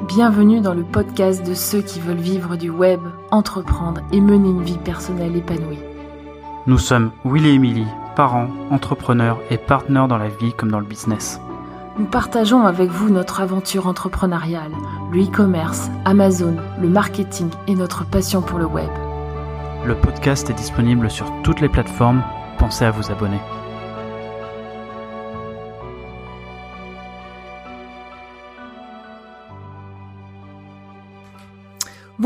Bienvenue dans le podcast de ceux qui veulent vivre du web, entreprendre et mener une vie personnelle épanouie. Nous sommes Will et Emily, parents, entrepreneurs et partenaires dans la vie comme dans le business. Nous partageons avec vous notre aventure entrepreneuriale, le e-commerce, Amazon, le marketing et notre passion pour le web. Le podcast est disponible sur toutes les plateformes. Pensez à vous abonner.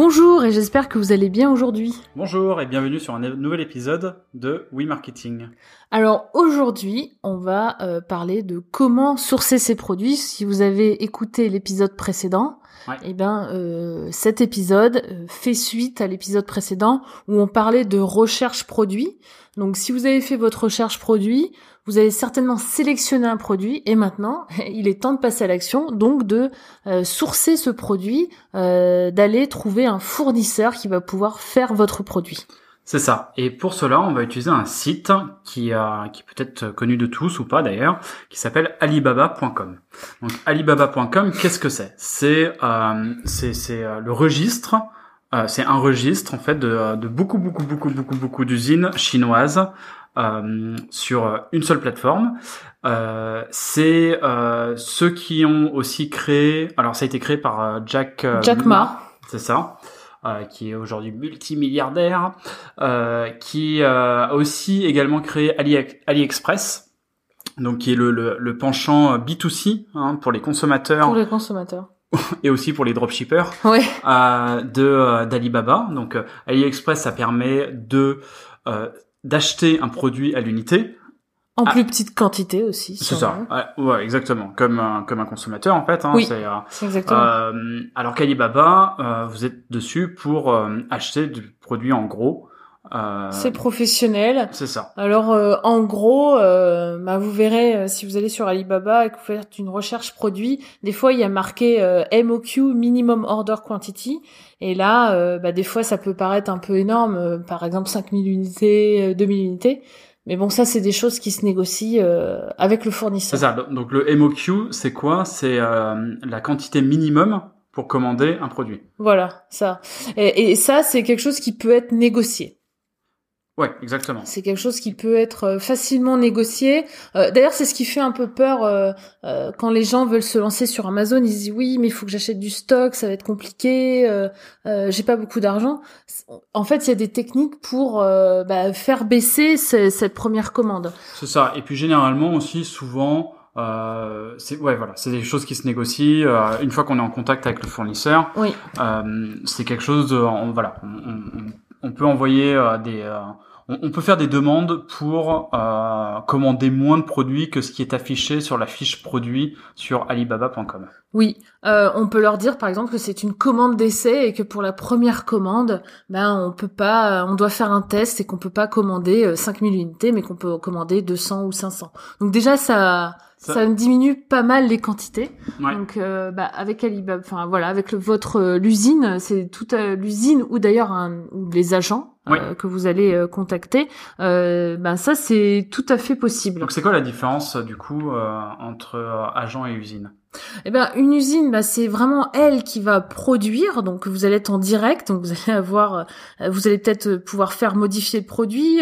Bonjour et j'espère que vous allez bien aujourd'hui. Bonjour et bienvenue sur un nouvel épisode de We Marketing. Alors aujourd'hui, on va euh, parler de comment sourcer ses produits. Si vous avez écouté l'épisode précédent, Ouais. eh ben euh, cet épisode euh, fait suite à l'épisode précédent où on parlait de recherche produit. Donc si vous avez fait votre recherche produit, vous avez certainement sélectionné un produit et maintenant il est temps de passer à l'action, donc de euh, sourcer ce produit, d'aller trouver un fournisseur qui va pouvoir faire votre produit. C'est ça. Et pour cela, on va utiliser un site qui, a, qui peut être connu de tous ou pas d'ailleurs, qui s'appelle alibaba.com. Donc alibaba.com, qu'est-ce que c'est? C'est euh, c'est euh, le registre. euh, c'est un registre en fait de, de beaucoup beaucoup beaucoup beaucoup beaucoup d'usines chinoises euh, sur une seule plateforme. Euh, c'est euh, ceux qui ont aussi créé. Alors ça a été créé par euh, Jack Jack Ma. c'est ça. Euh, qui est aujourd'hui multimilliardaire, euh, qui euh, a aussi également créé Ali, AliExpress, donc qui est le, le, le penchant B2C hein, pour les consommateurs Pour les consommateurs. et aussi pour les dropshippers Ouais. euh, de euh, d'Alibaba. Donc euh, AliExpress, ça permet de euh, d'acheter un produit à l'unité. En Ah. plus petite quantité aussi. C'est ça. Ouais, ouais, exactement. Comme un, comme un consommateur en fait. Hein, Oui. c'est, euh, exactement. euh, alors qu'Alibaba, euh, vous êtes dessus pour euh, acheter du produit en gros. Euh, c'est professionnel. c'est ça. Alors euh, en gros, euh, bah, vous verrez si vous allez sur Alibaba et que vous faites une recherche produit, des fois il y a marqué euh, MOQ Minimum Order Quantity et là euh, bah, des fois ça peut paraître un peu énorme, euh, par exemple 5000 unités, euh, 2000 unités. Mais bon ça c'est des choses qui se négocient euh, avec le C'est fournisseur. ça. Donc le MOQ, c'est quoi? C'est euh, la quantité minimum pour commander un produit. Voilà, ça. Et, et ça c'est quelque chose qui peut être négocié. Ouais, exactement. C'est quelque chose qui peut être euh, facilement négocié. Euh, D'ailleurs, c'est ce qui fait un peu peur euh, euh, quand les gens veulent se lancer sur Amazon. Ils se disent oui, mais il faut que j'achète du stock, ça va être compliqué. J'ai pas beaucoup d'argent. En fait, il y a des techniques pour bah, faire baisser ce- cette première commande. C'est ça. Et puis généralement aussi, souvent, euh, c'est ouais, voilà, c'est des choses qui se négocient. euh, une fois qu'on est en contact avec le fournisseur, Oui. euh, c'est quelque chose de, on- voilà, on, on- on peut envoyer des, on, peut faire des demandes pour euh, commander moins de produits que ce qui est affiché sur la fiche produit sur Alibaba.com. Oui, euh, on peut leur dire par exemple que c'est une commande d'essai et que pour la première commande, ben on peut pas, on doit faire un test et qu'on peut pas commander euh, 5000 unités, mais qu'on peut commander 200 ou 500. Donc déjà ça, ça, Ça- diminue pas mal les quantités. Ouais. Donc euh, bah, avec Alibaba, enfin voilà, avec le, votre euh, l'usine, c'est toute euh, l'usine ou d'ailleurs les agents Oui. euh, que vous allez euh, contacter. Euh, ben ça c'est tout à fait possible. Donc c'est quoi la différence du coup euh, entre agent et usine? Eh ben, une usine, bah, c'est vraiment elle qui va produire. Donc, vous allez être en direct. Donc, vous allez avoir, vous allez peut-être pouvoir faire modifier le produit.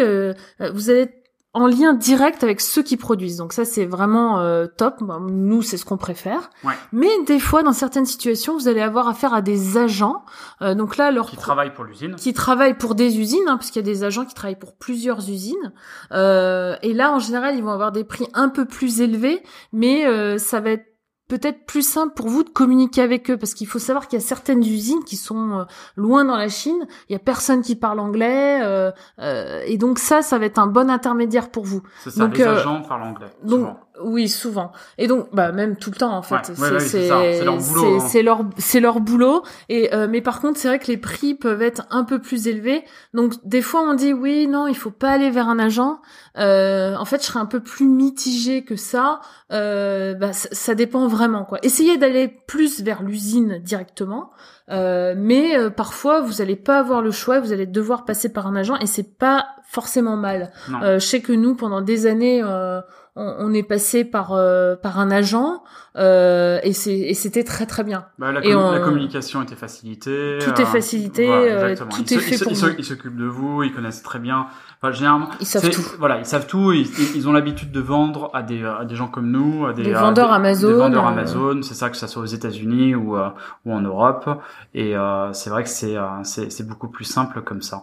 vous allez en lien direct avec ceux qui produisent. Donc, ça, c'est vraiment euh, top. Nous, c'est ce qu'on préfère. Ouais. Mais des fois, dans certaines situations, vous allez avoir affaire à des agents. Euh, donc là, leur qui travaillent pour l'usine qui travaillent pour des usines, hein, parce qu'il y a des agents qui travaillent pour plusieurs usines. Euh, et là, en général, ils vont avoir des prix un peu plus élevés, mais euh, ça va être peut-être plus simple pour vous de communiquer avec eux, parce qu'il faut savoir qu'il y a certaines usines qui sont euh, loin dans la Chine, il y a personne qui parle anglais, euh, euh, et donc ça, ça va être un bon intermédiaire pour vous. C'est ça, Donc, les euh, agents parlent anglais. Donc souvent. Oui, souvent. Et donc bah même tout le temps en fait. Ouais, ouais, ouais, c'est leur boulot, c'est- hein. c'est leur c'est leur boulot. Et euh, mais par contre c'est vrai que les prix peuvent être un peu plus élevés. Donc des fois on dit oui non il faut pas aller vers un agent. Euh, en fait je serais un peu plus mitigée que ça. Euh, bah, ça, dépend vraiment quoi. Essayez d'aller plus vers l'usine directement. Euh, mais euh, parfois vous allez pas avoir le choix, vous allez devoir passer par un agent et c'est pas forcément mal. Euh, je sais que nous pendant des années euh, on, est passé par euh, par un agent euh, et c'est et c'était très très bien. Bah, la, Et on- la communication était facilitée. Tout est facilité, euh, tout Ils est se- fait ils pour ils se- vous. Ils s'occupent de vous, ils connaissent très bien. Enfin, généralement, Ils savent tout. Voilà, ils savent tout. Ils, ils- ont l'habitude de vendre à des, à des gens comme nous, à des, Des à vendeurs des- Amazon, Des vendeurs euh. Amazon, c'est ça que ça soit aux États-Unis ou, euh, ou en Europe. Et euh, c'est vrai que c'est, c'est, beaucoup plus simple comme ça.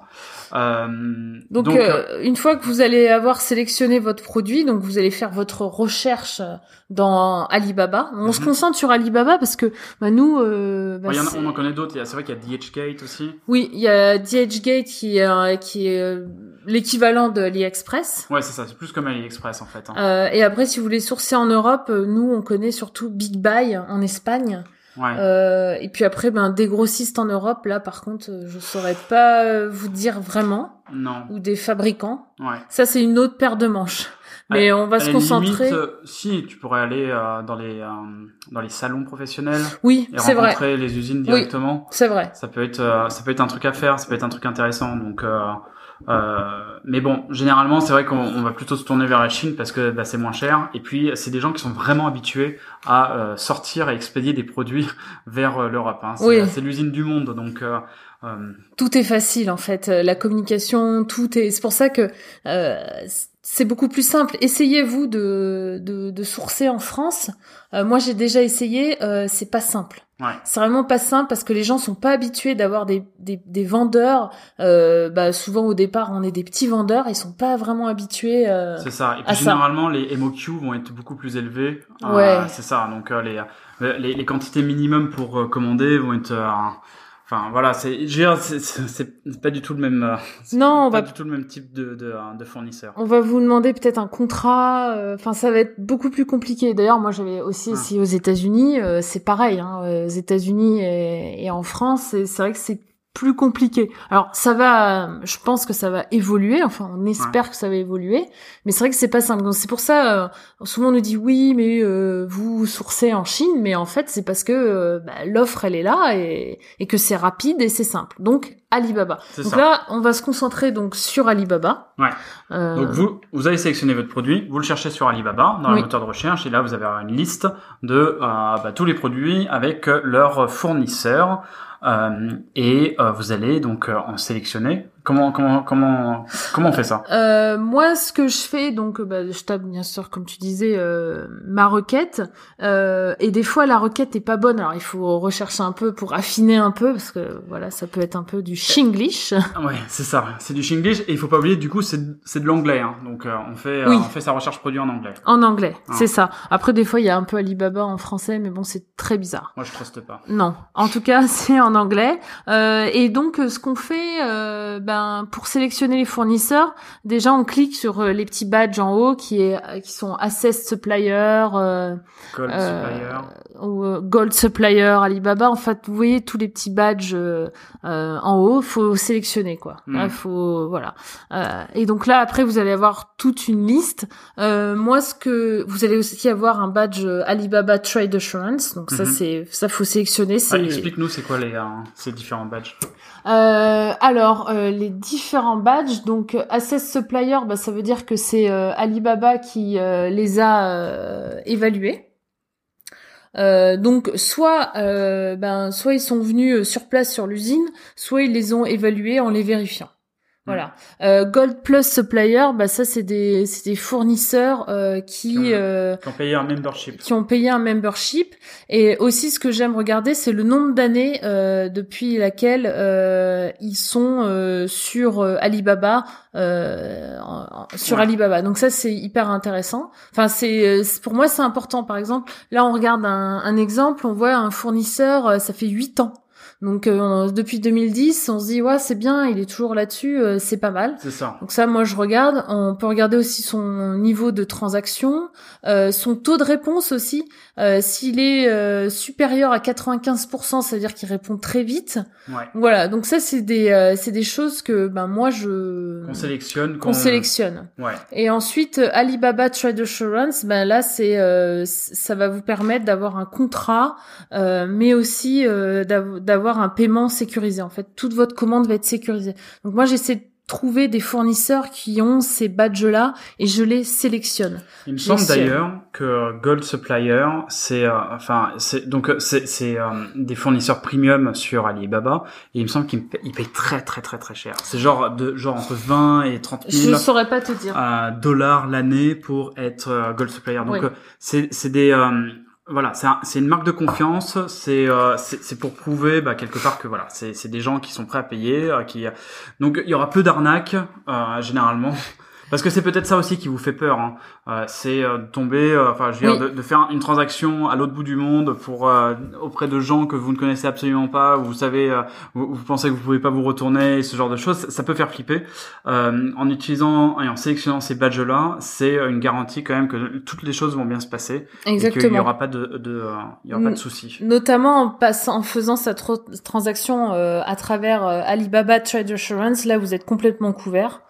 Euh, Donc, une fois que vous allez avoir sélectionné votre produit, donc vous allez faire votre recherche dans Alibaba. On se Mhm. concentre sur Alibaba parce que bah, nous, bah, y en a- on en connaît d'autres. C'est vrai qu'il y a DHgate aussi. oui, il y a DHgate qui est qui est l'équivalent de AliExpress. Ouais, c'est ça. C'est plus comme AliExpress en fait. hein. Euh, et après, si vous voulez sourcer en Europe, euh, nous on connaît surtout Big Buy en Espagne. Ouais. Euh, et puis après, ben des grossistes en Europe, là par contre, euh, je saurais pas euh, vous dire vraiment, Non. ou des fabricants. Ouais. Ça, c'est une autre paire de manches. Mais on va se concentrer. limite, si tu pourrais aller euh, dans les euh, dans les salons professionnels Oui, et c'est vrai. rencontrer les usines directement. C'est vrai. Ça peut être euh, ça peut être un truc à faire, ça peut être un truc intéressant. Donc euh, euh, mais bon, généralement c'est vrai qu'on on va plutôt se tourner vers la Chine parce que bah, c'est moins cher et puis c'est des gens qui sont vraiment habitués à euh, sortir et expédier des produits vers euh, l'Europe. Hein. C'est Oui. c'est l'usine du monde donc. euh, euh, Tout est facile en fait. Euh, La communication, tout est. C'est pour ça que euh, c'est beaucoup plus simple. Essayez-vous de, de, de sourcer en France. Euh, moi, j'ai déjà essayé. Euh, c'est pas simple. Ouais. C'est vraiment pas simple parce que les gens sont pas habitués d'avoir des, des, des vendeurs. Euh, bah, souvent au départ, on est des petits vendeurs. Ils sont pas vraiment habitués. euh, C'est ça. Et puis ça. généralement, les MOQ vont être beaucoup plus élevés. Euh, Ouais. c'est ça. Donc euh, les, les les quantités minimum pour euh, commander vont être. Enfin voilà, c'est je veux dire, c'est- pas du tout le même. euh, c'est Non, on pas va du tout le même type de de, de fournisseur. On va vous demander peut-être un contrat. euh, Enfin, ça va être beaucoup plus compliqué. D'ailleurs, moi, j'avais aussi Ah. essayé aux États-Unis. euh, c'est pareil. Hein, aux États-Unis et, et en France, c'est vrai que c'est plus compliqué. Alors, ça va. Je pense que ça va évoluer. Enfin, on espère que ça va évoluer. Mais c'est vrai que c'est pas simple. C'est pour ça. euh, souvent, on nous dit oui, mais euh, vous sourcez en Chine. Mais en fait, c'est parce que euh, bah, l'offre, elle est là et, et que c'est rapide et c'est simple. Donc, Alibaba. Donc ça. là, on va se concentrer donc sur Alibaba. Ouais. Euh, Donc vous vous allez sélectionner votre produit, vous le cherchez sur Alibaba dans le Oui. moteur de recherche et là vous avez une liste de euh, bah, tous les produits avec leurs fournisseurs et euh, vous allez donc euh, en sélectionner. Comment comment comment comment on fait ça? Euh, moi, ce que je fais, donc, euh, bah, je tape bien sûr, comme tu disais, euh, ma requête. Euh, et des fois, la requête est pas bonne. Alors, il faut rechercher un peu pour affiner un peu, parce que voilà, ça peut être un peu du shinglish. Ouais, c'est ça. C'est du Shinglish et il faut pas oublier du coup c'est c'est de l'anglais. Hein. Donc euh, on fait euh, Oui. on fait sa recherche produit en anglais. En anglais, Ah. c'est ça. Après, des fois, il y a un peu Alibaba en français, mais bon, c'est très bizarre. Moi je truste pas. Non, en tout cas, c'est en anglais. Euh, et donc, ce qu'on fait, euh, ben, pour sélectionner les fournisseurs, déjà, on clique sur euh, les petits badges en haut qui est euh, qui sont Assess Supplier, euh, Gold Euh, supplier. ou Gold Supplier, Alibaba. En fait, vous voyez tous les petits badges euh, en haut, faut sélectionner quoi. Mm. Là, faut voilà. Et donc là, après, vous allez avoir toute une liste. Moi, ce que vous allez aussi avoir un badge Alibaba Trade Assurance. Donc ça, Mhm. c'est ça, faut sélectionner. Explique-nous c'est quoi les ces différents badges? alors, euh, différents badges, donc euh, Assess Supplier, bah, ça veut dire que c'est euh, Alibaba qui euh, les a évalués. Donc soit ben soit ils sont venus sur place sur l'usine, soit ils les ont évalués en les vérifiant. Voilà. Euh, Gold Plus Supplier, bah ça c'est des c'est des fournisseurs euh, qui Qui ont- euh, Qui ont payé un membership. qui ont payé un membership. Et aussi, ce que j'aime regarder, c'est le nombre d'années euh, depuis laquelle euh, ils sont euh, sur Alibaba, euh, sur Ouais. Alibaba. Donc ça, c'est hyper intéressant. Enfin, c'est pour moi, c'est important. Par exemple, là, on regarde un, un exemple, on voit un fournisseur, ça fait huit ans. Donc euh, depuis 2010, on se dit ouais c'est bien, il est toujours là-dessus, euh, c'est pas mal. C'est ça. Donc ça, moi, je regarde. On peut regarder aussi son niveau de transaction, euh, son taux de réponse aussi. Euh, S'il est euh, supérieur à 95%, ça veut dire qu'il répond très vite. Ouais. Voilà. Donc ça, c'est des, euh, c'est des choses que ben moi je Qu'on sélectionne. qu'on sélectionne. Ouais. Et ensuite, Alibaba Trade Assurance, ben là, c'est euh, ça va vous permettre d'avoir un contrat, euh, mais aussi euh, un paiement sécurisé. En fait, toute votre commande va être sécurisée. Donc moi, j'essaie trouver des fournisseurs qui ont ces badges-là et je les sélectionne. Il me Je semble d'ailleurs que Gold Supplier, c'est euh, enfin c'est donc euh, c'est c'est euh, des fournisseurs premium sur Alibaba et il me semble qu'ils payent très très très très cher. C'est genre de genre entre 20 et 30 Je 000 saurais pas te dire. euh, dollars l'année pour être Gold Supplier. Donc Oui. c'est c'est des euh, voilà, c'est un- c'est une marque de confiance. C'est euh, c'est pour prouver bah, quelque part que voilà, c'est des gens qui sont prêts à payer. euh, qui donc il y aura peu d'arnaques euh, généralement. Parce que c'est peut-être ça aussi qui vous fait peur. Hein. Euh, c'est euh, de tomber, euh, enfin, je veux dire, de, de faire une transaction à l'autre bout du monde pour euh, auprès de gens que vous ne connaissez absolument pas, où vous savez, euh, vous, vous pensez que vous pouvez pas vous retourner, ce genre de choses, ça, peut faire flipper. Euh, en utilisant et en sélectionnant ces badges-là, c'est une garantie quand même que toutes les choses vont bien se passer et qu'il n'y Exactement. aura pas de, de il y aura pas de soucis. Notamment en passant, en faisant sa tro- transaction euh, à travers Alibaba Trade Assurance, là vous êtes complètement couvert.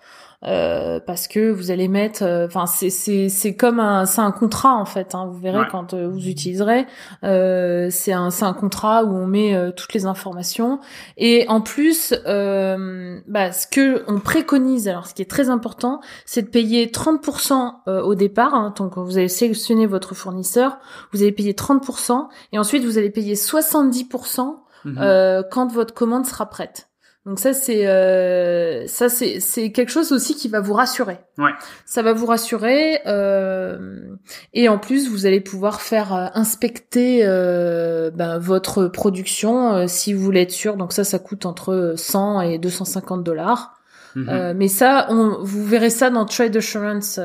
Euh, parce que vous allez mettre, euh, enfin c'est c'est c'est comme un c'est un contrat en fait. Hein, vous verrez Ouais. quand euh, vous utiliserez, euh, c'est un c'est un contrat où on met euh, toutes les informations et en plus euh, bah, ce que on préconise, alors ce qui est très important, c'est de payer 30% euh, au départ. Hein, donc quand vous allez sélectionner votre fournisseur, vous allez payer 30% et ensuite vous allez payer 70% Mhm. euh, quand votre commande sera prête. Donc ça c'est euh, ça c'est c'est quelque chose aussi qui va vous rassurer. Ouais. Ça va vous rassurer euh, et en plus vous allez pouvoir faire euh, inspecter euh, ben, votre production euh, si vous voulez être sûr. Donc ça ça coûte entre 100 et 250 dollars. Mhm. Euh, mais ça, on, vous verrez ça dans Trade Assurance.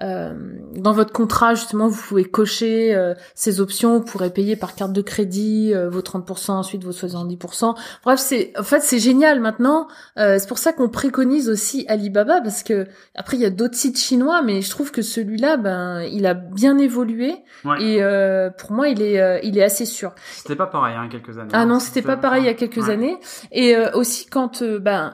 Euh, dans votre contrat, justement, vous pouvez cocher euh, ces options. Vous pourrez payer par carte de crédit euh, vos 30%, ensuite vos 70%. Bref, c'est en fait c'est génial maintenant. Euh, c'est pour ça qu'on préconise aussi Alibaba parce que après il y a d'autres sites chinois, mais je trouve que celui-là, ben, il a bien évolué Ouais. et euh, pour moi, il est euh, il est assez sûr. C'était pas pareil hein, il y a quelques années. Ah hein. non, c'était pas pareil il y a quelques Ouais. années. Et euh, aussi quand ben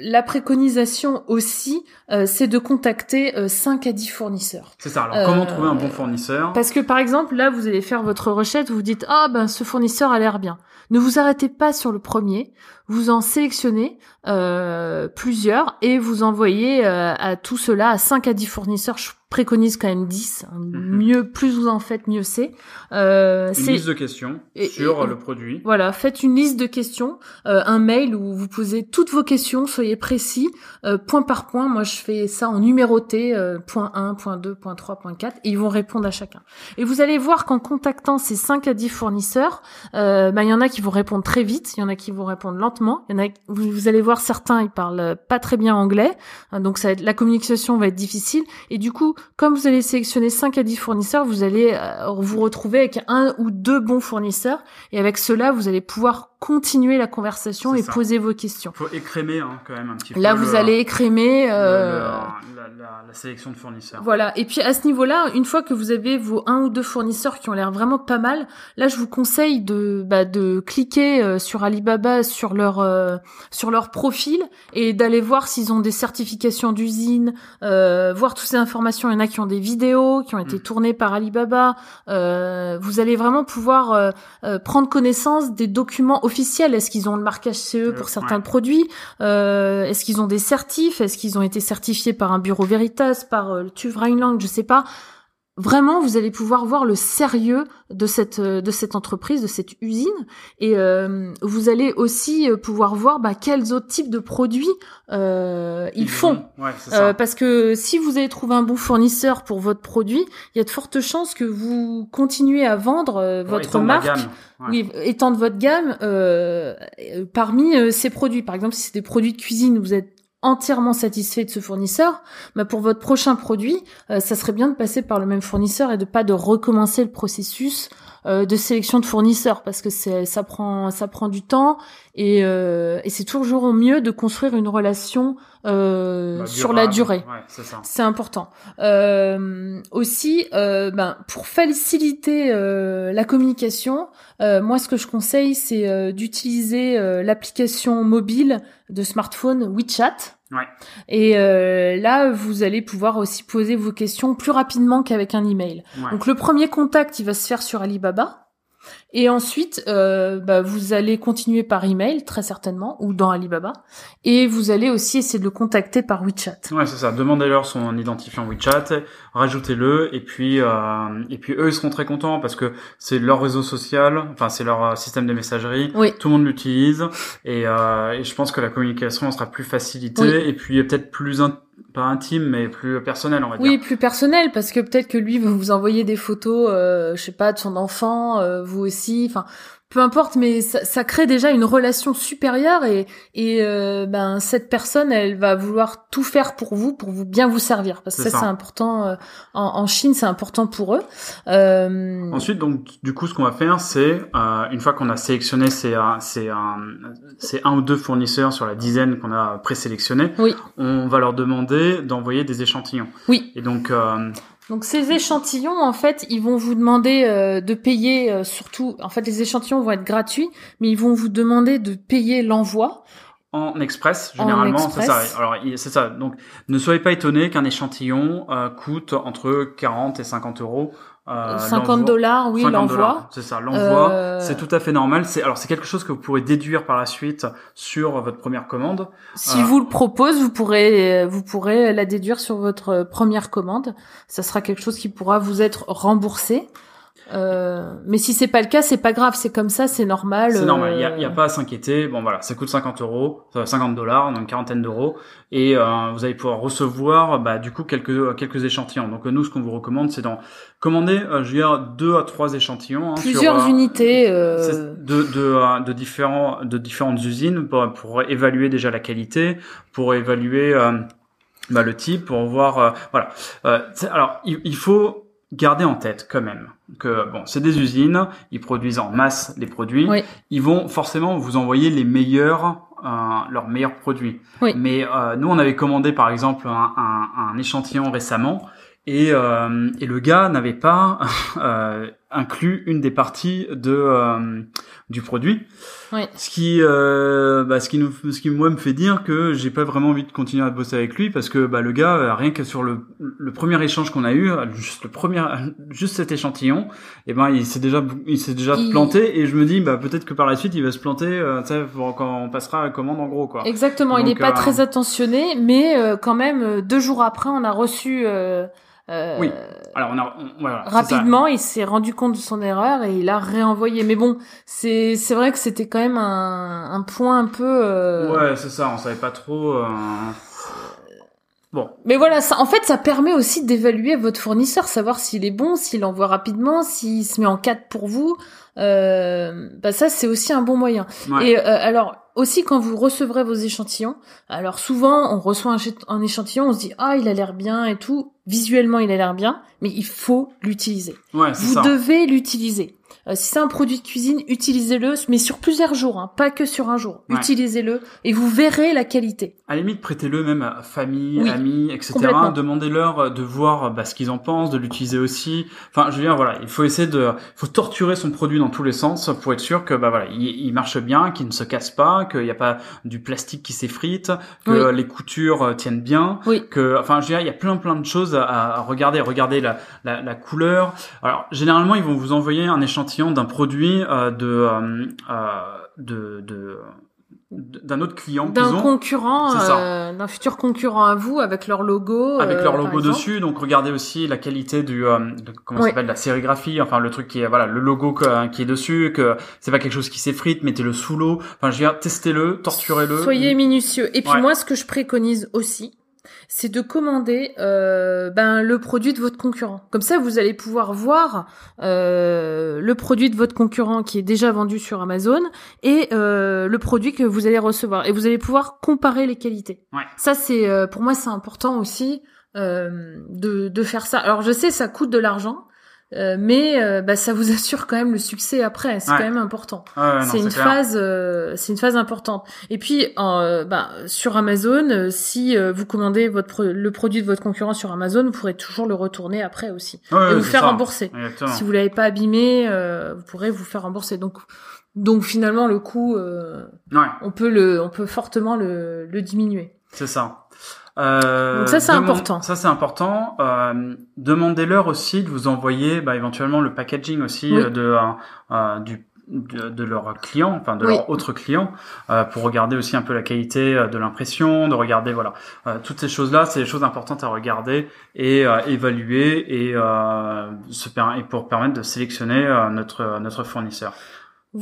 la préconisation aussi, euh, c'est de contacter euh, 5 à 10 fournisseurs. C'est ça. Alors comment Euh, trouver un bon fournisseur? Parce que par exemple, là, vous allez faire votre recette, vous vous dites ah ben ce fournisseur a l'air bien. Ne vous arrêtez pas sur le premier, vous en sélectionnez euh, plusieurs et vous envoyez euh, à tout cela à 5 à 10 fournisseurs. Préconise quand même 10. hein. Mhm. Mieux, plus vous en faites, mieux c'est. Euh, Une liste de questions et- sur et- le produit. voilà, faites une liste de questions, euh, un mail où vous posez toutes vos questions, soyez précis, euh, point par point. Moi, je fais ça en numéroté, euh, point 1, point 2, point 3, point 4, et ils vont répondre à chacun. Et vous allez voir qu'en contactant ces 5 à 10 fournisseurs, euh, bah, il y en a qui vont répondre très vite, il y en a qui vont répondre lentement, il y en a, vous, vous allez voir certains, ils parlent pas très bien anglais, hein, donc ça va être, la communication va être difficile. Et du coup, comme vous allez sélectionner 5 à 10 fournisseurs, vous allez euh, vous retrouver avec un ou deux bons fournisseurs. Et avec cela, vous allez pouvoir continuer la conversation et ça. poser vos questions. faut écrémer hein, quand même un petit peu. Là, le- vous allez écrémer. euh, le- la, la- la sélection de fournisseurs. Voilà. Et puis à ce niveau-là, une fois que vous avez vos un ou deux fournisseurs qui ont l'air vraiment pas mal, là, je vous conseille de bah, de cliquer euh, sur Alibaba sur leur euh, sur leur profil et d'aller voir s'ils ont des certifications d'usine, euh, voir toutes ces informations. Il y en a qui ont des vidéos qui ont été Mm. tournées par Alibaba. Euh, vous allez vraiment pouvoir euh, euh, prendre connaissance des documents officiels. Est-ce qu'ils ont le marquage CE pour certains ouais. produits? Euh, Est-ce qu'ils ont des certifs? Est-ce qu'ils ont été certifiés par un bureau Veritas, par le TÜV Rheinland? Je sais pas. Vraiment, vous allez pouvoir voir le sérieux de cette euh, de cette entreprise, de cette usine, et euh, vous allez aussi euh, pouvoir voir bah, quels autres types de produits euh, ils font. ont. Ouais, c'est ça. Euh, parce que si vous avez trouvé un bon fournisseur pour votre produit, il y a de fortes chances que vous continuez à vendre euh, votre marque, gamme. Ouais. oui, étendre votre gamme euh, euh, parmi euh, ces produits. Par exemple, si c'est des produits de cuisine, vous êtes entièrement satisfait de ce fournisseur, bah pour votre prochain produit, euh, ça serait bien de passer par le même fournisseur et de pas de recommencer le processus de sélection de fournisseurs parce que c'est ça prend ça prend du temps et, euh, et c'est toujours mieux de construire une relation euh, Bah, sur la durée. Ouais, c'est important. Euh, aussi, euh, ben, pour faciliter euh, la communication, euh, moi, ce que je conseille, c'est euh, d'utiliser euh, l'application mobile de smartphone WeChat. Ouais. Et euh, là, vous allez pouvoir aussi poser vos questions plus rapidement qu'avec un email. Ouais. Donc, le premier contact, il va se faire sur Alibaba. Et ensuite, euh, bah, vous allez continuer par email, très certainement, ou dans Alibaba. Et vous allez aussi essayer de le contacter par WeChat. Ouais, c'est ça. Demandez-leur son identifiant WeChat, rajoutez-le, et puis euh, et puis eux ils seront très contents parce que c'est leur réseau social, enfin c'est leur euh, système de messagerie. Oui. Tout le monde l'utilise, et, euh, et je pense que la communication sera plus facilitée, Oui. et puis peut-être plus in- pas intime, mais plus personnelle, on va Oui, dire. plus personnel, parce que peut-être que lui va vous envoyer des photos, euh, je sais pas, de son enfant, euh, vous aussi, enfin, peu importe, mais ça, ça crée déjà une relation supérieure et, et euh, ben cette personne, elle va vouloir tout faire pour vous, pour vous bien vous servir, parce que ça, ça. c'est important. euh, en, en Chine, c'est important pour eux. Euh, Ensuite, donc, du coup, ce qu'on va faire, c'est euh, une fois qu'on a sélectionné ces, euh, ces, ces un ou deux fournisseurs sur la dizaine qu'on a présélectionnés, Oui. on va leur demander d'envoyer des échantillons. Oui. Et donc, euh, Donc ces échantillons, en fait, ils vont vous demander euh, de payer euh, surtout. En fait, les échantillons vont être gratuits, mais ils vont vous demander de payer l'envoi. en express, En généralement, c'est ça. Alors, c'est ça. Donc, ne soyez pas étonnés qu'un échantillon euh, coûte entre 40 et 50 euros. Euh, 50 l'envoi. dollars, oui, 50 l'envoi. C'est ça, l'envoi, Euh, c'est tout à fait normal. C'est alors c'est quelque chose que vous pourrez déduire par la suite sur votre première commande. Si Ah. vous le propose, vous pourrez, euh, vous pourrez la déduire sur votre euh, première commande. Ça sera quelque chose qui pourra vous être remboursé. Euh, mais si c'est pas le cas, c'est pas grave, c'est comme ça, c'est normal. C'est normal, il n'y a, euh, y a pas à s'inquiéter. Bon voilà, ça coûte 50 euros, euh, 50 dollars, donc une quarantaine d'euros, et euh, vous allez pouvoir recevoir bah, du coup quelques quelques échantillons. Donc euh, nous, ce qu'on vous recommande, c'est d'en commander, euh, je veux dire, deux à trois échantillons. hein, sur, Plusieurs euh, unités. euh, de, de, euh, de, différents, de différentes usines pour, pour évaluer déjà la qualité, pour évaluer euh, bah, le type, pour voir... euh, voilà. Euh, alors, il, il faut garder en tête quand même que bon, c'est des usines, ils produisent en masse les produits, Oui. ils vont forcément vous envoyer les meilleurs, euh, leurs meilleurs produits. Oui. Mais euh, nous, on avait commandé par exemple un, un, un échantillon récemment et, euh, et le gars n'avait pas inclus une des parties de euh, du produit. Oui. Ce qui, euh, bah, ce qui nous, ce qui moi me fait dire que j'ai pas vraiment envie de continuer à bosser avec lui parce que bah, le gars, euh, rien que sur le, le premier échange qu'on a eu, euh, juste le premier, juste cet échantillon, et ben il s'est déjà, il s'est déjà Il- planté et je me dis bah peut-être que par la suite il va se planter, euh, tu sais, pour- quand on passera à la commande en gros quoi. Exactement, il n'est pas euh, très attentionné, mais euh, quand même, deux jours après, on a reçu... euh, euh, Oui, Alors on a, on- voilà, rapidement, il s'est rendu compte de son erreur et il a réenvoyé. Mais bon, c'est c'est vrai que c'était quand même un, un point un peu. euh, Ouais, c'est ça. On savait pas trop. euh, Bon, Mais voilà, ça, en fait, ça permet aussi d'évaluer votre fournisseur, savoir s'il est bon, s'il envoie rapidement, s'il se met en 4 pour vous. Euh, bah ça, c'est aussi un bon moyen. ouais. Et euh, alors aussi quand vous recevrez vos échantillons, alors souvent on reçoit un échantillon, on se dit ah il a l'air bien et tout, visuellement il a l'air bien, mais il faut l'utiliser. ouais, Vous ça. devez l'utiliser. Euh, si c'est un produit de cuisine, utilisez-le, mais sur plusieurs jours, hein, pas que sur un jour. Ouais. Utilisez-le et vous verrez la qualité. À la limite, prêtez-le même à famille, Oui, amis, etc. Demandez-leur euh, de voir bah, ce qu'ils en pensent, de l'utiliser aussi. Enfin, je veux dire, voilà, il faut essayer de, il faut torturer son produit dans tous les sens pour être sûr que bah voilà, il, il marche bien, qu'il ne se casse pas, qu'il n'y a pas du plastique qui s'effrite, que Oui. euh, les coutures euh, tiennent bien. Oui. que enfin je veux dire il y a plein plein de choses à, à regarder regardez la, la, la couleur alors généralement ils vont vous envoyer un échantillon d'un produit euh, de, euh, euh, de de d'un autre client D'un concurrent, euh, d'un futur concurrent à vous, avec leur logo. avec leur logo dessus donc regardez aussi la qualité du euh, de, comment Oui. s'appelle la sérigraphie enfin le truc qui est voilà le logo que- qui est dessus que c'est pas quelque chose qui s'effrite mettez-le sous l'eau enfin je veux dire testez-le torturez-le Soyez minutieux. Et puis Ouais. moi, ce que je préconise aussi, c'est de commander euh, ben, le produit de votre concurrent. Comme ça, vous allez pouvoir voir euh, le produit de votre concurrent qui est déjà vendu sur Amazon et euh, le produit que vous allez recevoir. Et vous allez pouvoir comparer les qualités. Ouais. Ça, c'est euh, pour moi, c'est important aussi euh, de, de faire ça. Alors, je sais, ça coûte de l'argent. Euh, mais euh, bah, ça vous assure quand même le succès après, c'est Ouais. quand même important c'est une phase euh, c'est une phase importante et puis euh, bah, sur Amazon si euh, vous commandez votre pro- le produit de votre concurrent sur Amazon vous pourrez toujours le retourner après aussi Ouais, et vous faire ça. rembourser Exactement. si vous l'avez pas abîmé euh, vous pourrez vous faire rembourser donc donc finalement le coût euh, Ouais. on peut le on peut fortement le, le diminuer C'est ça. Euh, Donc ça, c'est important. Ça c'est important. Euh, Demandez-leur aussi de vous envoyer bah, éventuellement le packaging aussi Oui. euh, de euh, du de, de leurs clients, enfin de Oui. leurs autres clients, euh, pour regarder aussi un peu la qualité euh, de l'impression, de regarder voilà Euh, toutes ces choses-là, c'est des choses importantes à regarder et évaluer et, euh, se et pour permettre de sélectionner notre notre fournisseur.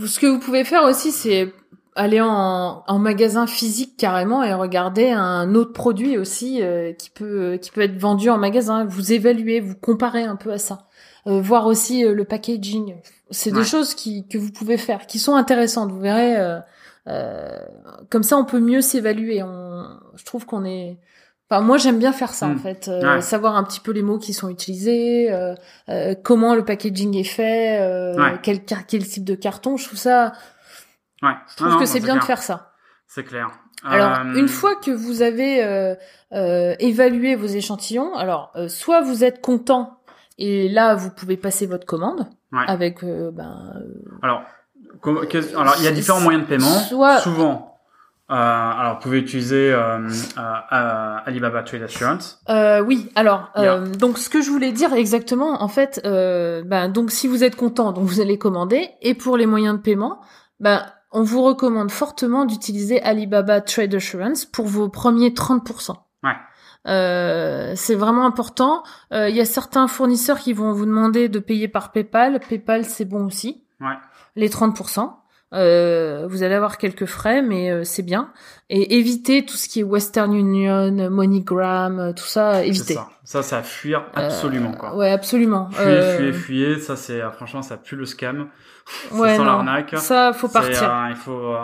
Ce que vous pouvez faire aussi, c'est aller en, en magasin physique carrément et regarder un autre produit aussi euh, qui peut qui peut être vendu en magasin. Vous évaluez, vous comparez un peu à ça. Euh, voir aussi euh, le packaging. C'est Ouais. des choses qui que vous pouvez faire, qui sont intéressantes. Vous verrez. euh, euh, comme ça, on peut mieux s'évaluer. On, je trouve qu'on est. Enfin, moi, j'aime bien faire ça en fait, euh, Ouais. savoir un petit peu les mots qui sont utilisés, euh, euh, comment le packaging est fait, euh, Ouais. quel, quel type de carton. Je trouve ça. Ouais. Je trouve Non, que c'est bien de faire ça. C'est clair. Alors, Euh, une fois que vous avez euh, euh, évalué vos échantillons, alors euh, soit vous êtes content et là vous pouvez passer votre commande Ouais. avec ben, euh, ben, Alors, alors il y a différents moyens de paiement. Soit- Souvent, euh, alors vous pouvez utiliser euh, euh, Alibaba Trade Assurance. Euh, oui, alors Yeah. euh, donc ce que je voulais dire exactement, en fait, euh, ben, donc si vous êtes content, donc vous allez commander, et pour les moyens de paiement, ben on vous recommande fortement d'utiliser Alibaba Trade Assurance pour vos premiers 30%. Ouais. Euh, c'est vraiment important. Euh, Il y a certains fournisseurs qui vont vous demander de payer par PayPal. PayPal, c'est bon aussi. Ouais. Les 30%. Euh, vous allez avoir quelques frais, mais euh, c'est bien. Et évitez tout ce qui est Western Union, MoneyGram, euh, tout ça, évitez. ça. Ça, à fuir absolument quoi. Ouais, absolument. Fuyez, Euh, fuyez, fuyez. Ça, c'est euh, franchement, ça pue le scam. Ouais, ça non. l'arnaque. Ça, faut partir. euh, il faut, euh,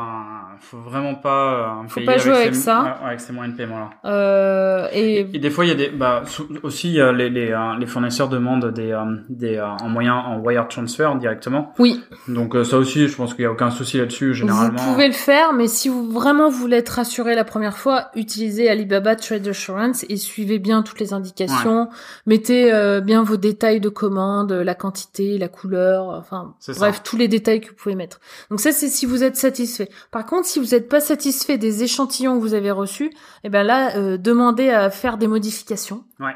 faut vraiment pas euh, Faut payer pas jouer avec ça. ouais, ouais, avec ces moyens de paiement là. Euh, et Et des fois, il y a des, bah, aussi euh, les les, les fournisseurs demandent des euh, des euh, en moyen en wire transfer directement. oui, Donc euh, ça aussi, je pense qu'il y a aucun souci là-dessus généralement. vous pouvez le faire, mais si vous vraiment voulez être rassuré la première fois, utilisez Alibaba Trade Assurance et suivez bien toutes les indications. Mettez euh, bien vos détails de commande, la quantité, la couleur, enfin C'est ça. bref les détails que vous pouvez mettre. Donc ça c'est si vous êtes satisfait. Par contre, si vous n'êtes pas satisfait des échantillons que vous avez reçus, eh ben là euh, demandez à faire des modifications. Ouais.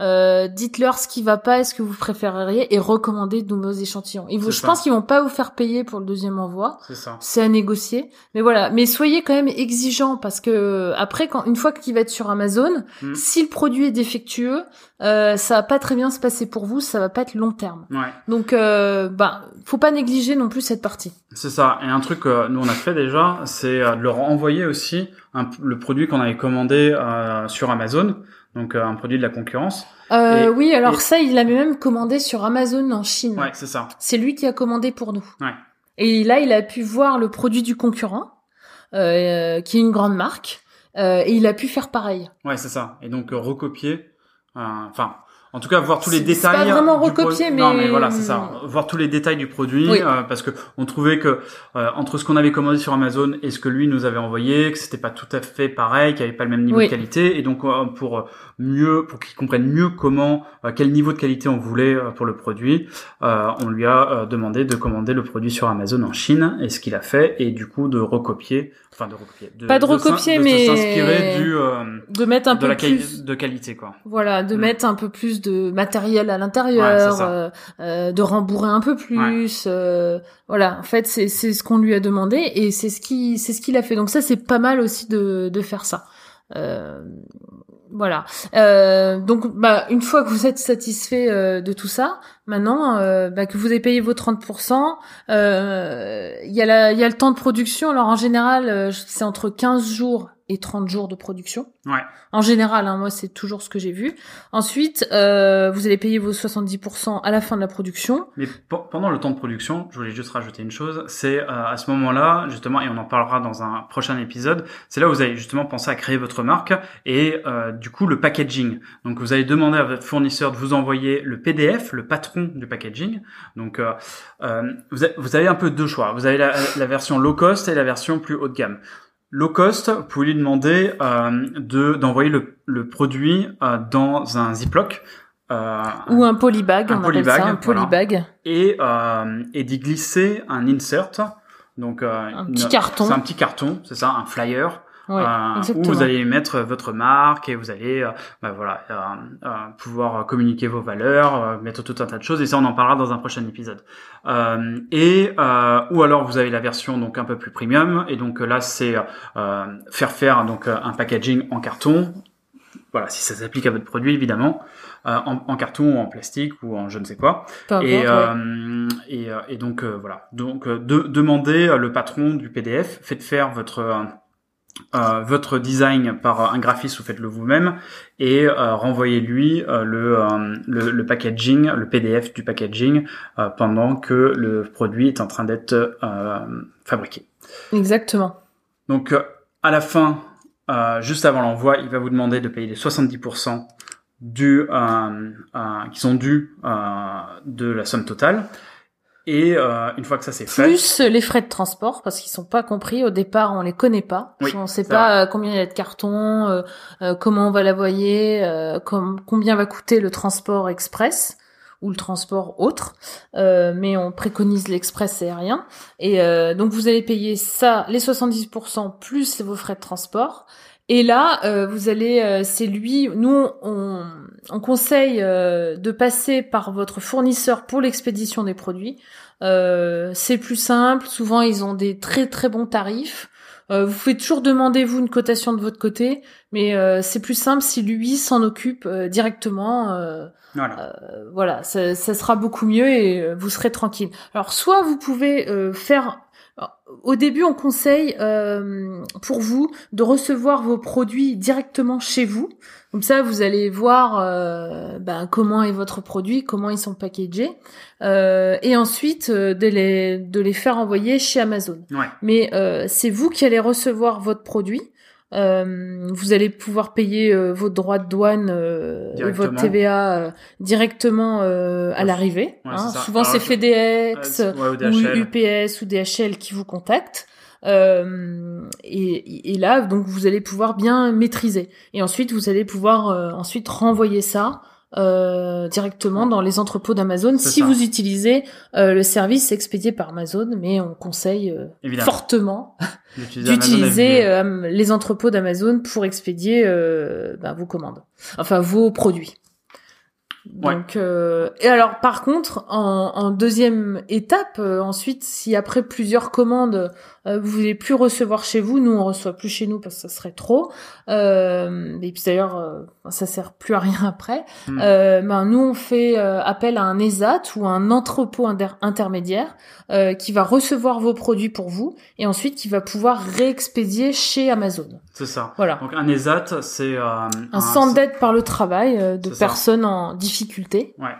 Euh, dites-leur ce qui va pas, est-ce que vous préféreriez et recommandez de nouveaux échantillons. Ils vous, je ça. pense qu'ils vont pas vous faire payer pour le deuxième envoi. C'est ça. C'est à négocier, mais voilà. Mais soyez quand même exigeant parce que après, quand une fois qu'il va être sur Amazon, Mm. si le produit est défectueux, euh, ça va pas très bien se passer pour vous, ça va pas être long terme. Ouais. Donc, euh, bah, faut pas négliger non plus cette partie. C'est ça. Et un truc que nous on a fait déjà, c'est euh, de leur envoyer aussi un- le produit qu'on avait commandé euh, sur Amazon, donc euh, un produit de la concurrence. Euh, Et- oui, alors et- ça, il l'avait même commandé sur Amazon en Chine. Ouais, c'est ça. C'est lui qui a commandé pour nous. Ouais. Et là, il a pu voir le produit du concurrent, euh, qui est une grande marque, euh, et il a pu faire pareil. Ouais, c'est ça. Et donc euh, recopier, euh, enfin, en tout cas voir tous les détails. pas vraiment du recopier, pro- Non, mais- mais voilà, c'est ça. Voir tous les détails du produit, Oui. euh, parce que on trouvait que euh, entre ce qu'on avait commandé sur Amazon et ce que lui nous avait envoyé, que c'était pas tout à fait pareil, qu'il n'y avait pas le même niveau Oui. de qualité, et donc euh, pour mieux, pour qu'il comprenne mieux comment, euh, quel niveau de qualité on voulait euh, pour le produit, euh, on lui a euh, demandé de commander le produit sur Amazon en Chine, et ce qu'il a fait, et du coup de recopier, enfin de recopier, Pas de recopier, de mais- s'inspirer du euh, De mettre un de peu la plus, de qualité quoi. voilà, de Mm. mettre un peu plus de matériel à l'intérieur, euh, euh, de rembourrer un peu plus. euh, voilà, en fait, c'est c'est ce qu'on lui a demandé et c'est ce qui c'est ce qu'il a fait. Donc ça, c'est pas mal aussi de de faire ça. Euh, voilà. Euh, donc, bah, une fois que vous êtes satisfait euh, de tout ça, maintenant euh, bah, que vous avez payé vos 30%, euh, il y a la, il y a le temps de production. Alors en général, euh, c'est entre 15 jours et 30 jours de production. Ouais. En général, hein, moi c'est toujours ce que j'ai vu. Ensuite, euh, vous allez payer vos 70% à la fin de la production. Mais pe- pendant le temps de production, je voulais juste rajouter une chose, c'est euh, à ce moment-là, justement, et on en parlera dans un prochain épisode, c'est là où vous allez justement penser à créer votre marque et euh, du coup le packaging. Donc vous allez demander à votre fournisseur de vous envoyer le PDF, le patron du packaging. Donc euh, euh, vous, avez, vous avez un peu deux choix. Vous avez la, la version low cost et la version plus haut de gamme. Low cost, vous pouvez lui demander euh, de d'envoyer le, le produit euh, dans un Ziploc. Euh, Ou un polybag, un on polybag, appelle ça un voilà. polybag. et, euh, et d'y glisser un insert. Donc, euh, Un une- petit carton. C'est un petit carton, c'est ça, un flyer. Ouais, euh, où vous allez mettre votre marque et vous allez euh, bah, voilà euh, euh, pouvoir communiquer vos valeurs, euh, mettre tout un tas de choses et ça on en parlera dans un prochain épisode. Et euh, ou alors vous avez la version donc un peu plus premium et donc là c'est euh, faire faire donc un packaging en carton. Voilà, si ça s'applique à votre produit évidemment, euh, en, en carton ou en plastique ou en je ne sais quoi. Importe, Et, ouais. euh, et, euh, et donc euh, voilà. Donc de, demandez le patron du PDF, faites faire votre euh, euh, votre design par un graphiste ou faites-le vous-même et euh, renvoyez-lui euh, le, euh, le le packaging, le PDF du packaging euh, pendant que le produit est en train d'être euh, fabriqué. Exactement. Donc euh, à la fin, euh, juste avant l'envoi, il va vous demander de payer les 70% du euh, euh, qui sont dus euh, de la somme totale. Et euh, une fois que ça c'est fait, Plus les frais de transport, parce qu'ils sont pas compris. Au départ, on les connaît pas. Oui, on sait pas euh, combien il y a de cartons, euh, euh, comment on va l'envoyer, euh, com- combien va coûter le transport express ou le transport autre. Euh, mais on préconise l'express aérien. Et euh, donc, vous allez payer ça, les 70% plus vos frais de transport. Et là, euh, vous allez, euh, c'est lui. Nous, on, on conseille euh, de passer par votre fournisseur pour l'expédition des produits. Euh, c'est plus simple. Souvent, ils ont des très très bons tarifs. Euh, vous pouvez toujours demander vous une cotation de votre côté, mais euh, c'est plus simple si lui s'en occupe euh, directement. voilà. euh, voilà, ça, ça sera beaucoup mieux et vous serez tranquille. Alors, soit vous pouvez euh, faire. Au début, on conseille euh, pour vous de recevoir vos produits directement chez vous. Comme ça, vous allez voir euh, ben, comment est votre produit, comment ils sont packagés, euh, et ensuite euh, de les de les faire envoyer chez Amazon. Ouais. Mais euh, c'est vous qui allez recevoir votre produit. Euh, vous allez pouvoir payer euh, vos droits de douane euh, et votre. TVA euh, directement euh, à Ouais, l'arrivée. ouais, hein. Souvent c'est FedEx Euh, ouais, ou DHL. UPS ou DHL qui vous contactent. Euh, et, et là, donc vous allez pouvoir bien maîtriser. Et ensuite, vous allez pouvoir euh, ensuite renvoyer ça euh, directement dans les entrepôts d'Amazon si ça. vous utilisez euh, le service expédié par Amazon. Mais on conseille euh, fortement D'utiliser euh, les entrepôts d'Amazon pour expédier euh, ben, vos commandes, enfin vos produits. Ouais. Donc, euh, et alors par contre, en, en deuxième étape, euh, ensuite, si après plusieurs commandes, euh, vous voulez plus recevoir chez vous, nous on reçoit plus chez nous parce que ça serait trop. Euh, et puis d'ailleurs, euh, ça sert plus à rien après. Euh, ben nous on fait euh, appel à un ESAT ou un entrepôt inter- intermédiaire euh, qui va recevoir vos produits pour vous et ensuite qui va pouvoir réexpédier chez Amazon. C'est ça. Voilà. Donc un ESAT, c'est euh, Un centre d'aide par le travail de ça. personnes en difficulté Ouais,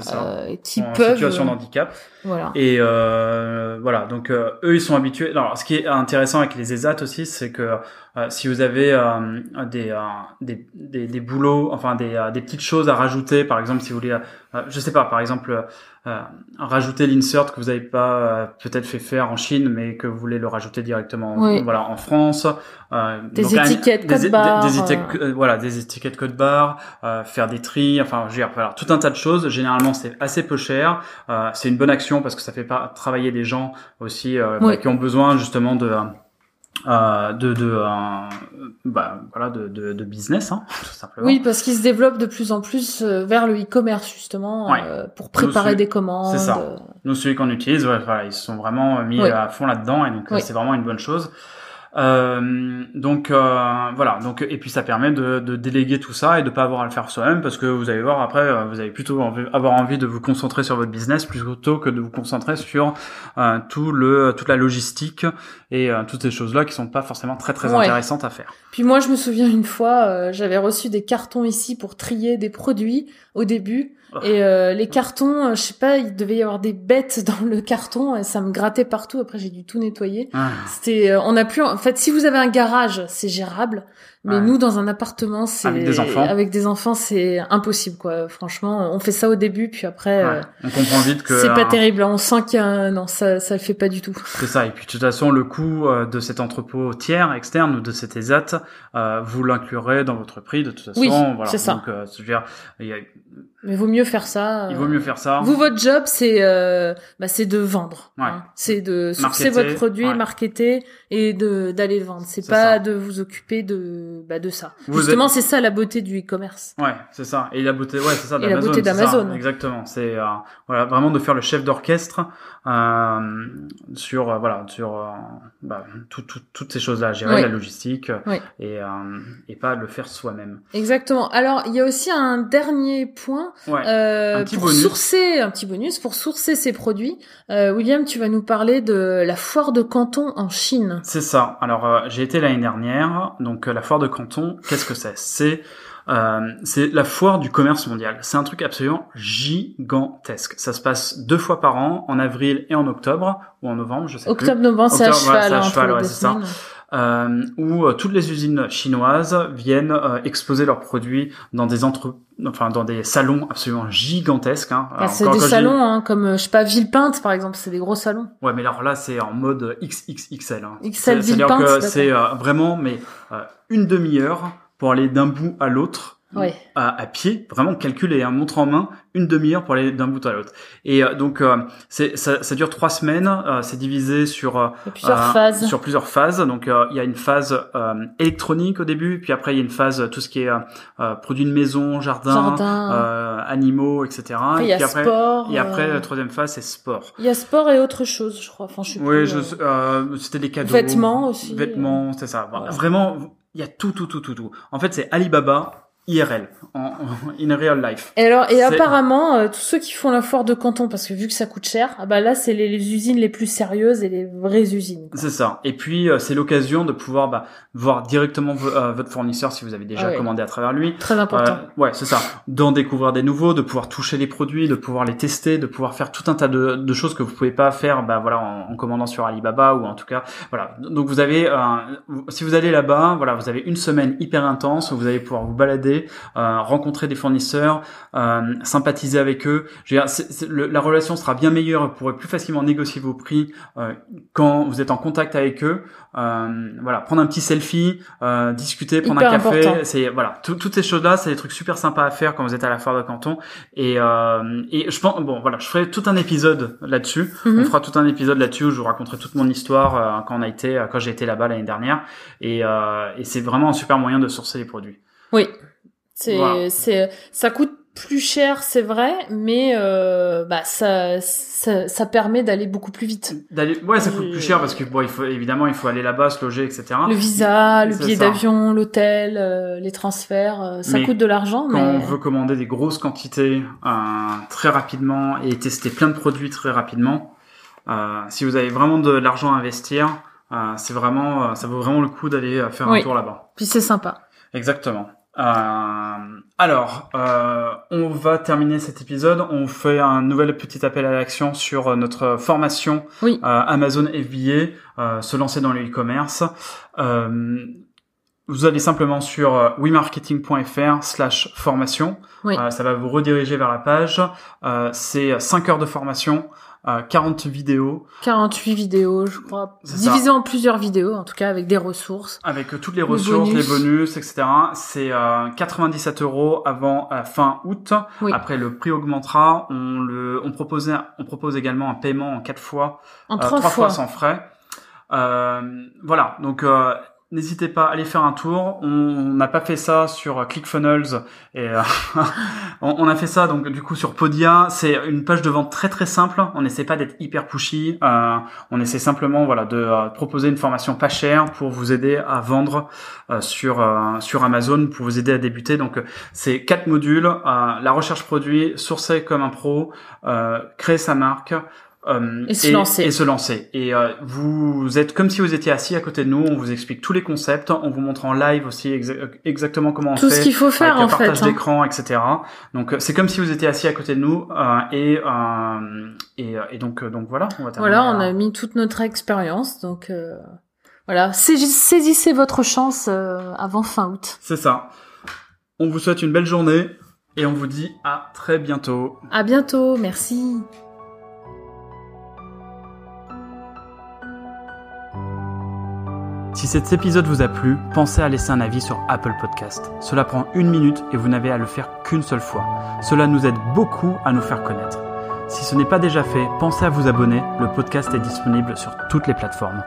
ça. euh, qui en peuvent situation de euh, handicap. voilà. Et euh, voilà, donc euh, eux ils sont habitués. Alors, ce qui est intéressant avec les ESAT aussi, c'est que euh, si vous avez euh, des, euh, des, des des boulots, enfin des euh, des petites choses à rajouter, par exemple si vous voulez, euh, je sais pas, par exemple euh, rajouter l'insert que vous n'avez pas euh, peut-être fait faire en Chine, mais que vous voulez le rajouter directement, en- Oui. voilà, en France. euh, Des donc, étiquettes des, code des- barre, des étiquettes, euh. euh, voilà, des étiquettes code barre, euh, faire des tris, enfin, je veux dire, voilà, tout un tas de choses. Généralement, c'est assez peu cher. Euh, c'est une bonne action parce que ça fait pas travailler des gens aussi euh, bah, Oui. qui ont besoin justement de euh, de de euh, bah, voilà de, de, de business hein, tout simplement. Oui, parce qu'ils se développent de plus en plus euh, vers le e-commerce justement Ouais. euh, pour préparer des commandes. c'est ça. Nous, celui qu'on utilise, ouais, voilà, ils se sont vraiment mis à fond là-dedans et donc c'est vraiment une bonne chose. Euh, donc euh, voilà, donc et puis ça permet de, de déléguer tout ça et de pas avoir à le faire soi-même parce que vous allez voir après, euh, vous allez plutôt envie- avoir envie de vous concentrer sur votre business plutôt que de vous concentrer sur euh, tout le toute la logistique et euh, toutes ces choses là qui sont pas forcément très très Ouais. intéressantes à faire. Puis moi, je me souviens une fois, j'avais reçu des cartons ici pour trier des produits au début. Et euh, les cartons, euh, je sais pas, il devait y avoir des bêtes dans le carton et ça me grattait partout. Après, j'ai dû tout nettoyer. Ah. C'était, euh, on a plus. En fait, si vous avez un garage, c'est gérable. Mais Ouais. nous, dans un appartement, c'est Avec des enfants. avec des enfants, c'est impossible, quoi. Franchement, on fait ça au début, puis après, Ouais. euh, On comprend vite que c'est pas terrible. On sent qu'il y a un... non, ça, ça le fait pas du tout. C'est ça. Et puis de toute façon, le coût euh, de cet entrepôt tiers externe ou de cet ESAT, euh, vous l'inclurez dans votre prix de toute façon. Oui, voilà. c'est ça. Donc, euh, je veux dire, il y a- Mais vaut mieux faire ça. Il vaut mieux faire ça. Vous, votre job, c'est euh, bah, c'est de vendre. Ouais. hein. C'est de sourcer votre produit, marketer et de d'aller le vendre. C'est C'est pas ça. de vous occuper de bah, de ça. Vous Justement, êtes- c'est ça la beauté du e-commerce. Ouais, c'est ça. Et la beauté, ouais, c'est ça. Et la d'Amazon, beauté d'Amazon. Exactement. C'est euh, voilà, vraiment de faire le chef d'orchestre euh, sur euh, voilà sur bah, tout- tout- toutes ces choses-là, gérer Oui. la logistique Oui. et et pas le faire soi-même. Exactement. Alors, il y a aussi un dernier point Ouais. Un petit pour bonus. sourcer un petit bonus pour sourcer ces produits. William, tu vas nous parler de la foire de Canton en Chine. C'est ça. Alors j'ai été l'année dernière, donc la foire de Canton, qu'est-ce que c'est? C'est euh, c'est la foire du commerce mondial. C'est un truc absolument gigantesque. Ça se passe deux fois par an, en avril et en octobre ou en novembre, je sais plus. Octobre-novembre, c'est à Octobre, voilà, cheval. c'est à hein, cheval, ouais, c'est ça. Euh, où euh, toutes les usines chinoises viennent euh, exposer leurs produits dans des entre enfin dans des salons absolument gigantesques hein. Alors, c'est des salons, hein, comme euh, je sais pas Villepinte par exemple, c'est des gros salons. Ouais, mais alors là, c'est en mode XXXL. Hein. XL C'est- C'est-à-dire Villepinte, que c'est euh, vraiment mais euh, une demi-heure pour aller d'un bout à l'autre Ouais. à, à pied, vraiment calculé, hein, montre en main, une demi-heure pour aller d'un bout à l'autre. Et euh, donc euh, c'est ça, ça dure trois semaines, euh, c'est divisé sur Il plusieurs phases. Sur plusieurs phases. Donc il y a une phase électronique au début, puis après il y a une phase tout ce qui est produits de maison, jardin, Jardin. animaux, etc. Après, il y et a puis après, sport. et après la troisième phase c'est sport. Il y a sport et autre chose, je crois. Enfin, je Oui, plus, je, c'était des cadeaux. Vêtements aussi. Vêtements, c'est ça. Voilà. Vraiment, il y a tout, tout, tout, tout, tout. En fait, c'est Alibaba IRL, en, en- in real life. Et alors, et apparemment, euh, tous ceux qui font la foire de Canton, parce que vu que ça coûte cher, ah bah là, c'est les, les usines les plus sérieuses et les vraies usines. C'est ça. Et puis, euh, c'est l'occasion de pouvoir bah, voir directement euh, votre fournisseur si vous avez déjà Ah ouais. commandé à travers lui. Très important. Euh, ouais, c'est ça. D'en découvrir des nouveaux, de pouvoir toucher les produits, de pouvoir les tester, de pouvoir faire tout un tas de, de choses que vous pouvez pas faire, bah voilà, en, en commandant sur Alibaba ou en tout cas, voilà. Donc vous avez, euh, si vous allez là-bas, voilà, vous avez une semaine hyper intense où vous allez pouvoir vous balader, euh, rencontrer des fournisseurs, euh, sympathiser avec eux. Je veux dire, c'est- le- la relation sera bien meilleure, vous pourrez plus facilement négocier vos prix euh, quand vous êtes en contact avec eux. Euh, voilà, prendre un petit selfie, euh, discuter, prendre Hyper un café, c'est voilà, tout- toutes ces choses-là, c'est des trucs super sympas à faire quand vous êtes à la foire de Canton. Et euh, et je pense, bon voilà, je ferai tout un épisode là-dessus. Mhm. On fera tout un épisode là-dessus où je vous raconterai toute mon histoire euh, quand on a été, quand j'ai été là-bas l'année dernière. Et euh, et c'est vraiment un super moyen de sourcer les produits. Oui. C'est, c'est, ça coûte plus cher, c'est vrai, mais euh, bah ça, ça, ça permet d'aller beaucoup plus vite. D'aller, ouais, ça coûte plus cher parce que bon, il faut évidemment, il faut aller là-bas, se loger, etc. Le visa, le C'est billet ça. d'avion, l'hôtel, euh, les transferts, euh, ça Mais coûte de l'argent, Quand on veut commander des grosses quantités euh, très rapidement et tester plein de produits très rapidement, euh, si vous avez vraiment de l'argent à investir, euh, c'est vraiment, ça vaut vraiment le coup d'aller faire Oui. un tour là-bas. puis c'est sympa. Exactement. Euh, alors, euh, on va terminer cet épisode. On fait un nouvel petit appel à l'action sur euh, notre formation Oui. euh, Amazon FBA, euh, se lancer dans le e-commerce. Euh, vous allez simplement sur wemarketing.fr slash formation. Oui. Ça va vous rediriger vers la page. Euh, c'est 5 heures de formation, euh, 40 vidéos, 48 vidéos, je crois, divisées en plusieurs vidéos, en tout cas avec des ressources. avec euh, toutes les Les ressources, bonus. les bonus, etc. C'est euh, 97 euros avant euh, fin août. Oui. Après, le prix augmentera. On le, on propose, on propose également un paiement en quatre fois, En euh, trois trois fois. sans frais. Euh, voilà. Donc euh, N'hésitez pas à aller faire un tour. On n'a pas fait ça sur ClickFunnels et euh, on, a fait ça donc du coup sur Podia. C'est une page de vente très très simple. On n'essaie pas d'être hyper pushy. Euh, on essaie simplement voilà de euh, proposer une formation pas chère pour vous aider à vendre sur sur Amazon pour vous aider à débuter. Donc c'est quatre modules la recherche produit, sourcer comme un pro, créer sa marque. Euh, Et se lancer. Et se lancer. Et euh, vous êtes comme si vous étiez assis à côté de nous. On vous explique tous les concepts. On vous montre en live aussi exa- exactement comment on Tout fait. ce qu'il faut faire avec en un partage fait. hein. d'écran, etc. Donc euh, c'est comme si vous étiez assis à côté de nous. euh, et, euh, et et donc euh, donc voilà. On va Voilà, on a mis toute notre expérience, donc euh, voilà, Saisis- saisissez votre chance euh, avant fin août. C'est ça. On vous souhaite une belle journée et on vous dit à très bientôt. À bientôt, merci. Si cet épisode vous a plu, pensez à laisser un avis sur Apple Podcast. Cela prend une minute et vous n'avez à le faire qu'une seule fois. Cela nous aide beaucoup à nous faire connaître. Si ce n'est pas déjà fait, pensez à vous abonner. Le podcast est disponible sur toutes les plateformes.